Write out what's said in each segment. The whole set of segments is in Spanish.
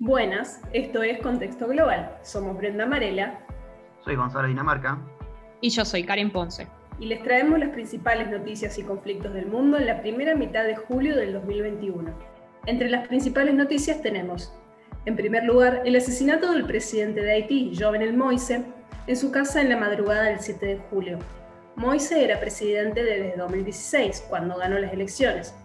Buenas, esto es Contexto Global. Somos Brenda Marela. Soy Gonzalo Dinamarca. Y yo soy Karen Ponce. Y les traemos las principales noticias y conflictos del mundo en la primera mitad de julio del 2021. Entre las principales noticias tenemos, en primer lugar, el asesinato del presidente de Haití, Jovenel Moise, en su casa en la madrugada del 7 de julio. Moise era presidente desde 2016, cuando ganó las elecciones,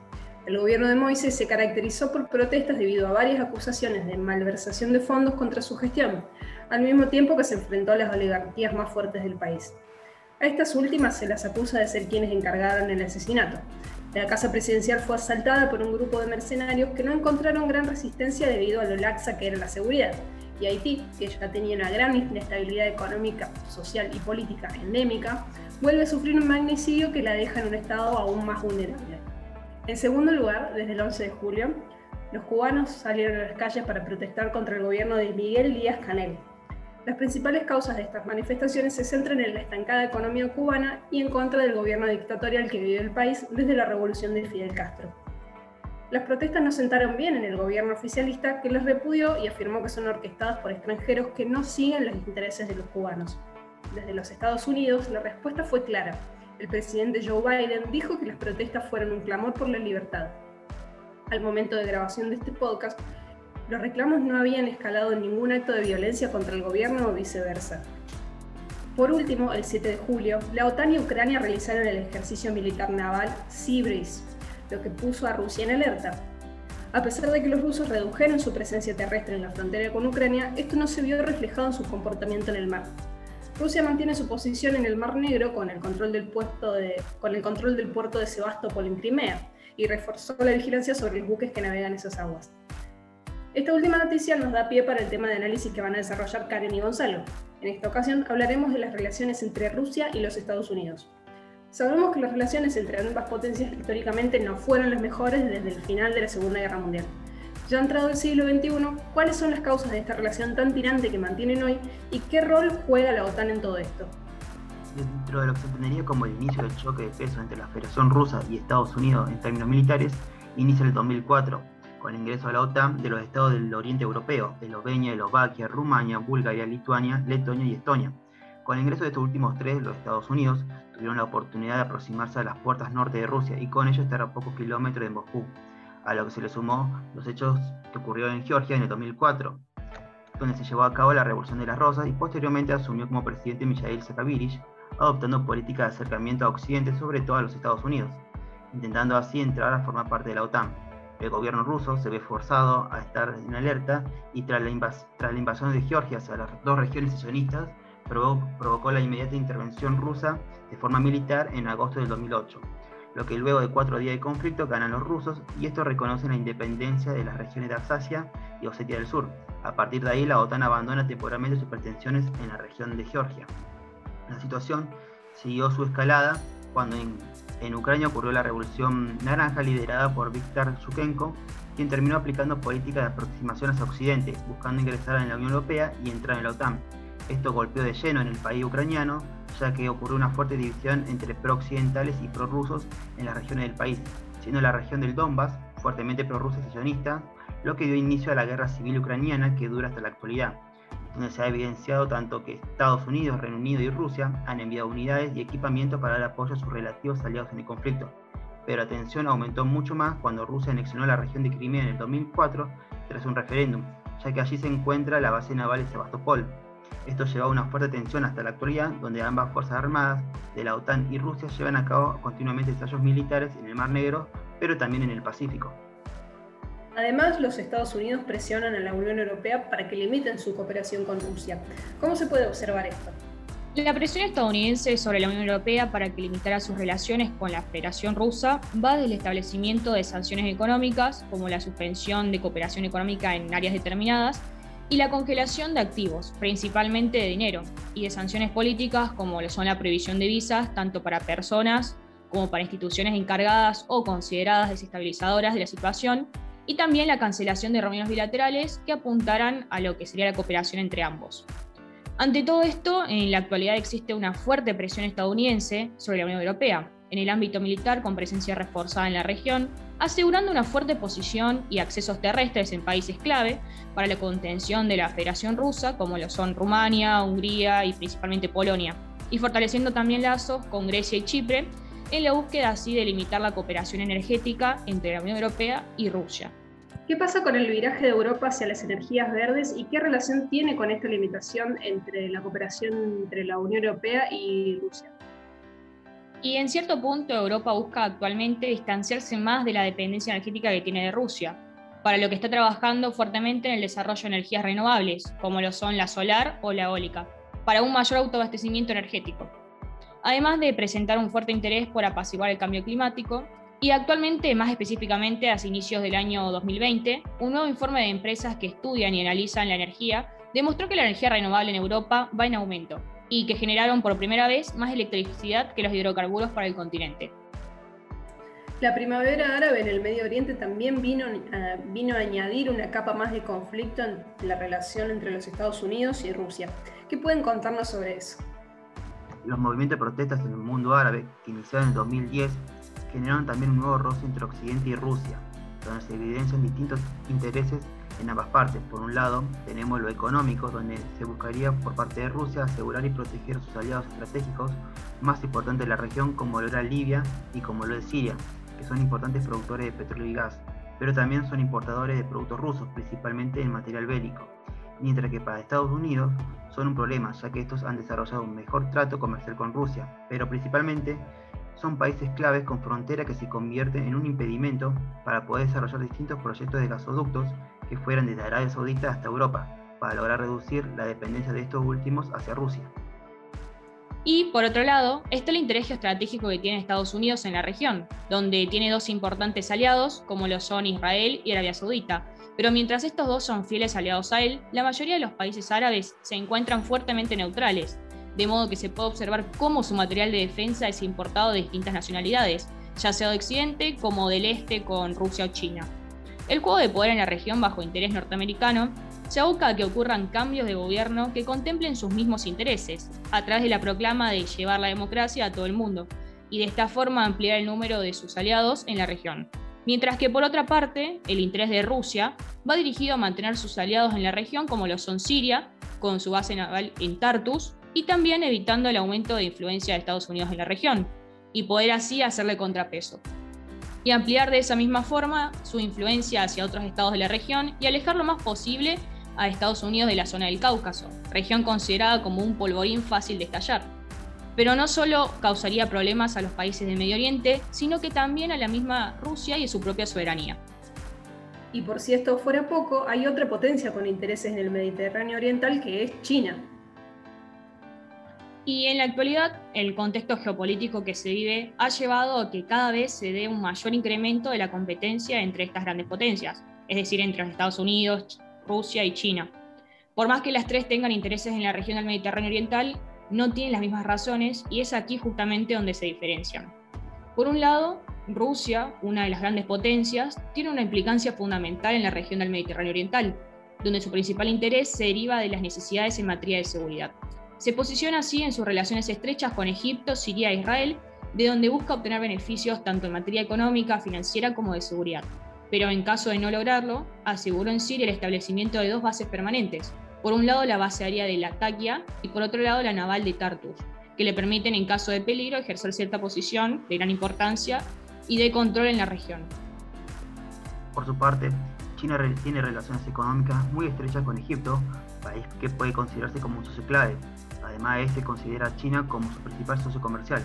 el gobierno de Moisés se caracterizó por protestas debido a varias acusaciones de malversación de fondos contra su gestión, al mismo tiempo que se enfrentó a las oligarquías más fuertes del país. A estas últimas se las acusa de ser quienes encargaron el asesinato. La casa presidencial fue asaltada por un grupo de mercenarios que no encontraron gran resistencia debido a lo laxa que era la seguridad, y Haití, que ya tenía una gran inestabilidad económica, social y política endémica, vuelve a sufrir un magnicidio que la deja en un estado aún más vulnerable. En segundo lugar, desde el 11 de julio, los cubanos salieron a las calles para protestar contra el gobierno de Miguel Díaz Canel. Las principales causas de estas manifestaciones se centran en la estancada economía cubana y en contra del gobierno dictatorial que vive el país desde la revolución de Fidel Castro. Las protestas no sentaron bien en el gobierno oficialista que les repudió y afirmó que son orquestadas por extranjeros que no siguen los intereses de los cubanos. Desde los Estados Unidos, la respuesta fue clara el presidente Joe Biden dijo que las protestas fueron un clamor por la libertad. Al momento de grabación de este podcast, los reclamos no habían escalado en ningún acto de violencia contra el gobierno o viceversa. Por último, el 7 de julio, la OTAN y Ucrania realizaron el ejercicio militar naval Breeze, lo que puso a Rusia en alerta. A pesar de que los rusos redujeron su presencia terrestre en la frontera con Ucrania, esto no se vio reflejado en su comportamiento en el mar. Rusia mantiene su posición en el Mar Negro con el control del, con el control del puerto de Sebastopol en Crimea y reforzó la vigilancia sobre los buques que navegan esas aguas. Esta última noticia nos da pie para el tema de análisis que van a desarrollar Karen y Gonzalo. En esta ocasión hablaremos de las relaciones entre Rusia y los Estados Unidos. Sabemos que las relaciones entre ambas potencias históricamente no fueron las mejores desde el final de la Segunda Guerra Mundial. Ya entrado el siglo XXI, ¿cuáles son las causas de esta relación tan tirante que mantienen hoy y qué rol juega la OTAN en todo esto? Dentro de lo que se entendería como el inicio del choque de peso entre la Federación Rusa y Estados Unidos en términos militares, inicia el 2004, con el ingreso a la OTAN de los estados del oriente europeo, Eslovenia, Eslovaquia, Rumania, Bulgaria, Lituania, Letonia y Estonia. Con el ingreso de estos últimos tres, los Estados Unidos tuvieron la oportunidad de aproximarse a las puertas norte de Rusia y con ello estar a pocos kilómetros de Moscú a lo que se le sumó los hechos que ocurrieron en Georgia en el 2004, donde se llevó a cabo la Revolución de las Rosas y posteriormente asumió como presidente Mijail Saakashvili, adoptando políticas de acercamiento a Occidente, sobre todo a los Estados Unidos, intentando así entrar a formar parte de la OTAN. El gobierno ruso se ve forzado a estar en alerta y tras la, invasión de Georgia hacia las dos regiones secesionistas, provocó la inmediata intervención rusa de forma militar en agosto del 2008 lo que luego de cuatro días de conflicto ganan los rusos y esto reconoce la independencia de las regiones de Alsacia y Osetia del Sur. A partir de ahí la OTAN abandona temporalmente sus pretensiones en la región de Georgia. La situación siguió su escalada cuando en, Ucrania ocurrió la Revolución Naranja liderada por Viktor Yushchenko, quien terminó aplicando políticas de aproximación hacia Occidente, buscando ingresar en la Unión Europea y entrar en la OTAN. Esto golpeó de lleno en el país ucraniano, ya que ocurrió una fuerte división entre pro-occidentales y pro-rusos en las regiones del país, siendo la región del Donbass fuertemente prorrusa y sionista, lo que dio inicio a la guerra civil ucraniana que dura hasta la actualidad, donde se ha evidenciado tanto que Estados Unidos, Reino Unido y Rusia han enviado unidades y equipamiento para dar apoyo a sus relativos aliados en el conflicto. Pero la tensión aumentó mucho más cuando Rusia anexionó la región de Crimea en el 2004 tras un referéndum, ya que allí se encuentra la base naval de Sebastopol, esto lleva a una fuerte tensión hasta la actualidad, donde ambas fuerzas armadas de la OTAN y Rusia llevan a cabo continuamente ensayos militares en el Mar Negro, pero también en el Pacífico. Además, los Estados Unidos presionan a la Unión Europea para que limiten su cooperación con Rusia. ¿Cómo se puede observar esto? La presión estadounidense sobre la Unión Europea para que limitara sus relaciones con la Federación Rusa va desde el establecimiento de sanciones económicas, como la suspensión de cooperación económica en áreas determinadas, y la congelación de activos, principalmente de dinero, y de sanciones políticas como lo son la prohibición de visas, tanto para personas como para instituciones encargadas o consideradas desestabilizadoras de la situación, y también la cancelación de reuniones bilaterales que apuntaran a lo que sería la cooperación entre ambos. Ante todo esto, en la actualidad existe una fuerte presión estadounidense sobre la Unión Europea, en el ámbito militar con presencia reforzada en la región, asegurando una fuerte posición y accesos terrestres en países clave para la contención de la Federación Rusa, como lo son Rumania, Hungría y principalmente Polonia, y fortaleciendo también lazos con Grecia y Chipre, en la búsqueda así de limitar la cooperación energética entre la Unión Europea y Rusia. ¿Qué pasa con el viraje de Europa hacia las energías verdes y qué relación tiene con esta limitación entre la cooperación entre la Unión Europea y Rusia? Y en cierto punto Europa busca actualmente distanciarse más de la dependencia energética que tiene de Rusia, para lo que está trabajando fuertemente en el desarrollo de energías renovables, como lo son la solar o la eólica, para un mayor autoabastecimiento energético. Además de presentar un fuerte interés por apaciguar el cambio climático, y actualmente, más específicamente, a inicios del año 2020, un nuevo informe de empresas que estudian y analizan la energía demostró que la energía renovable en Europa va en aumento, y que generaron por primera vez más electricidad que los hidrocarburos para el continente. La primavera árabe en el Medio Oriente también vino, a, vino a añadir una capa más de conflicto en la relación entre los Estados Unidos y Rusia. ¿Qué pueden contarnos sobre eso? Los movimientos de protestas en el mundo árabe, que iniciaron en 2010, generaron también un nuevo roce entre Occidente y Rusia, donde se evidencian distintos intereses en ambas partes. Por un lado, tenemos lo económico, donde se buscaría por parte de Rusia asegurar y proteger a sus aliados estratégicos más importantes de la región, como lo era Libia y como lo es Siria, que son importantes productores de petróleo y gas, pero también son importadores de productos rusos, principalmente en material bélico. Mientras que para Estados Unidos son un problema, ya que estos han desarrollado un mejor trato comercial con Rusia, pero principalmente son países claves con frontera que se convierten en un impedimento para poder desarrollar distintos proyectos de gasoductos que fueran desde Arabia Saudita hasta Europa, para lograr reducir la dependencia de estos últimos hacia Rusia. Y por otro lado, está el interés geoestratégico que tiene Estados Unidos en la región, donde tiene dos importantes aliados, como lo son Israel y Arabia Saudita. Pero mientras estos dos son fieles aliados a él, la mayoría de los países árabes se encuentran fuertemente neutrales, de modo que se puede observar cómo su material de defensa es importado de distintas nacionalidades, ya sea de Occidente como del Este con Rusia o China. El juego de poder en la región bajo interés norteamericano se aboca que ocurran cambios de gobierno que contemplen sus mismos intereses, a través de la proclama de llevar la democracia a todo el mundo, y de esta forma ampliar el número de sus aliados en la región. Mientras que por otra parte, el interés de Rusia va dirigido a mantener sus aliados en la región como lo son Siria, con su base naval en Tartus, y también evitando el aumento de influencia de Estados Unidos en la región, y poder así hacerle contrapeso y ampliar de esa misma forma su influencia hacia otros estados de la región y alejar lo más posible a Estados Unidos de la zona del Cáucaso, región considerada como un polvorín fácil de estallar. Pero no solo causaría problemas a los países del Medio Oriente, sino que también a la misma Rusia y a su propia soberanía. Y por si esto fuera poco, hay otra potencia con intereses en el Mediterráneo Oriental que es China, y en la actualidad, el contexto geopolítico que se vive ha llevado a que cada vez se dé un mayor incremento de la competencia entre estas grandes potencias, es decir, entre los Estados Unidos, Rusia y China. Por más que las tres tengan intereses en la región del Mediterráneo Oriental, no tienen las mismas razones y es aquí justamente donde se diferencian. Por un lado, Rusia, una de las grandes potencias, tiene una implicancia fundamental en la región del Mediterráneo Oriental, donde su principal interés se deriva de las necesidades en materia de seguridad. Se posiciona así en sus relaciones estrechas con Egipto, Siria e Israel, de donde busca obtener beneficios tanto en materia económica, financiera como de seguridad. Pero en caso de no lograrlo, aseguró en Siria el establecimiento de dos bases permanentes. Por un lado la base aérea de Latakia y por otro lado la naval de Tartus, que le permiten en caso de peligro ejercer cierta posición de gran importancia y de control en la región. Por su parte, China tiene relaciones económicas muy estrechas con Egipto, país que puede considerarse como un socio clave, Además, este considera a China como su principal socio comercial.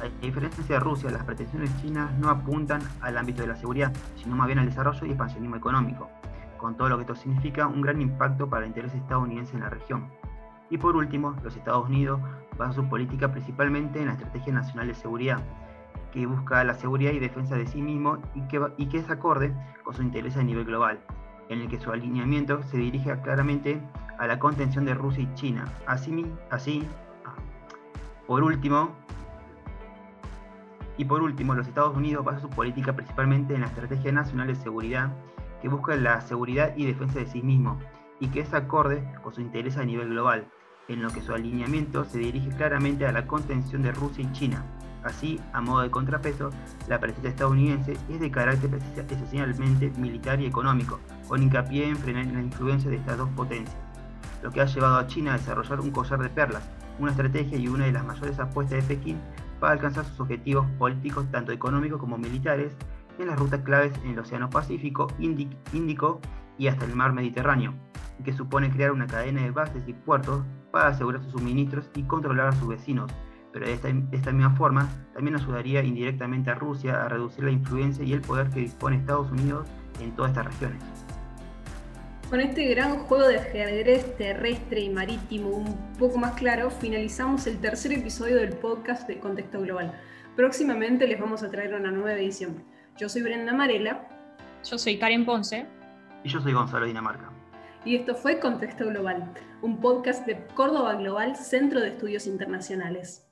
A diferencia de Rusia, las pretensiones chinas no apuntan al ámbito de la seguridad, sino más bien al desarrollo y expansionismo económico, con todo lo que esto significa un gran impacto para el interés estadounidense en la región. Y por último, los Estados Unidos basan su política principalmente en la Estrategia Nacional de Seguridad, que busca la seguridad y defensa de sí mismo y que, y que es acorde con su interés a nivel global, en el que su alineamiento se dirige claramente a la contención de Rusia y China. Así, así por último, y por último, los Estados Unidos basan su política principalmente en la Estrategia Nacional de Seguridad, que busca la seguridad y defensa de sí mismo, y que es acorde con su interés a nivel global, en lo que su alineamiento se dirige claramente a la contención de Rusia y China. Así, a modo de contrapeso, la presencia estadounidense es de carácter esencialmente militar y económico, con hincapié en frenar la influencia de estas dos potencias, lo que ha llevado a China a desarrollar un collar de perlas, una estrategia y una de las mayores apuestas de Pekín para alcanzar sus objetivos políticos tanto económicos como militares en las rutas claves en el Océano Pacífico, Índico y hasta el Mar Mediterráneo, que supone crear una cadena de bases y puertos para asegurar sus suministros y controlar a sus vecinos, pero de esta, misma forma también ayudaría indirectamente a Rusia a reducir la influencia y el poder que dispone Estados Unidos en todas estas regiones. Con este gran juego de ajedrez terrestre y marítimo un poco más claro, finalizamos el tercer episodio del podcast de Contexto Global. Próximamente les vamos a traer una nueva edición. Yo soy Brenda Marela. Yo soy Karen Ponce. Y yo soy Gonzalo Dinamarca. Y esto fue Contexto Global, un podcast de Córdoba Global, Centro de Estudios Internacionales.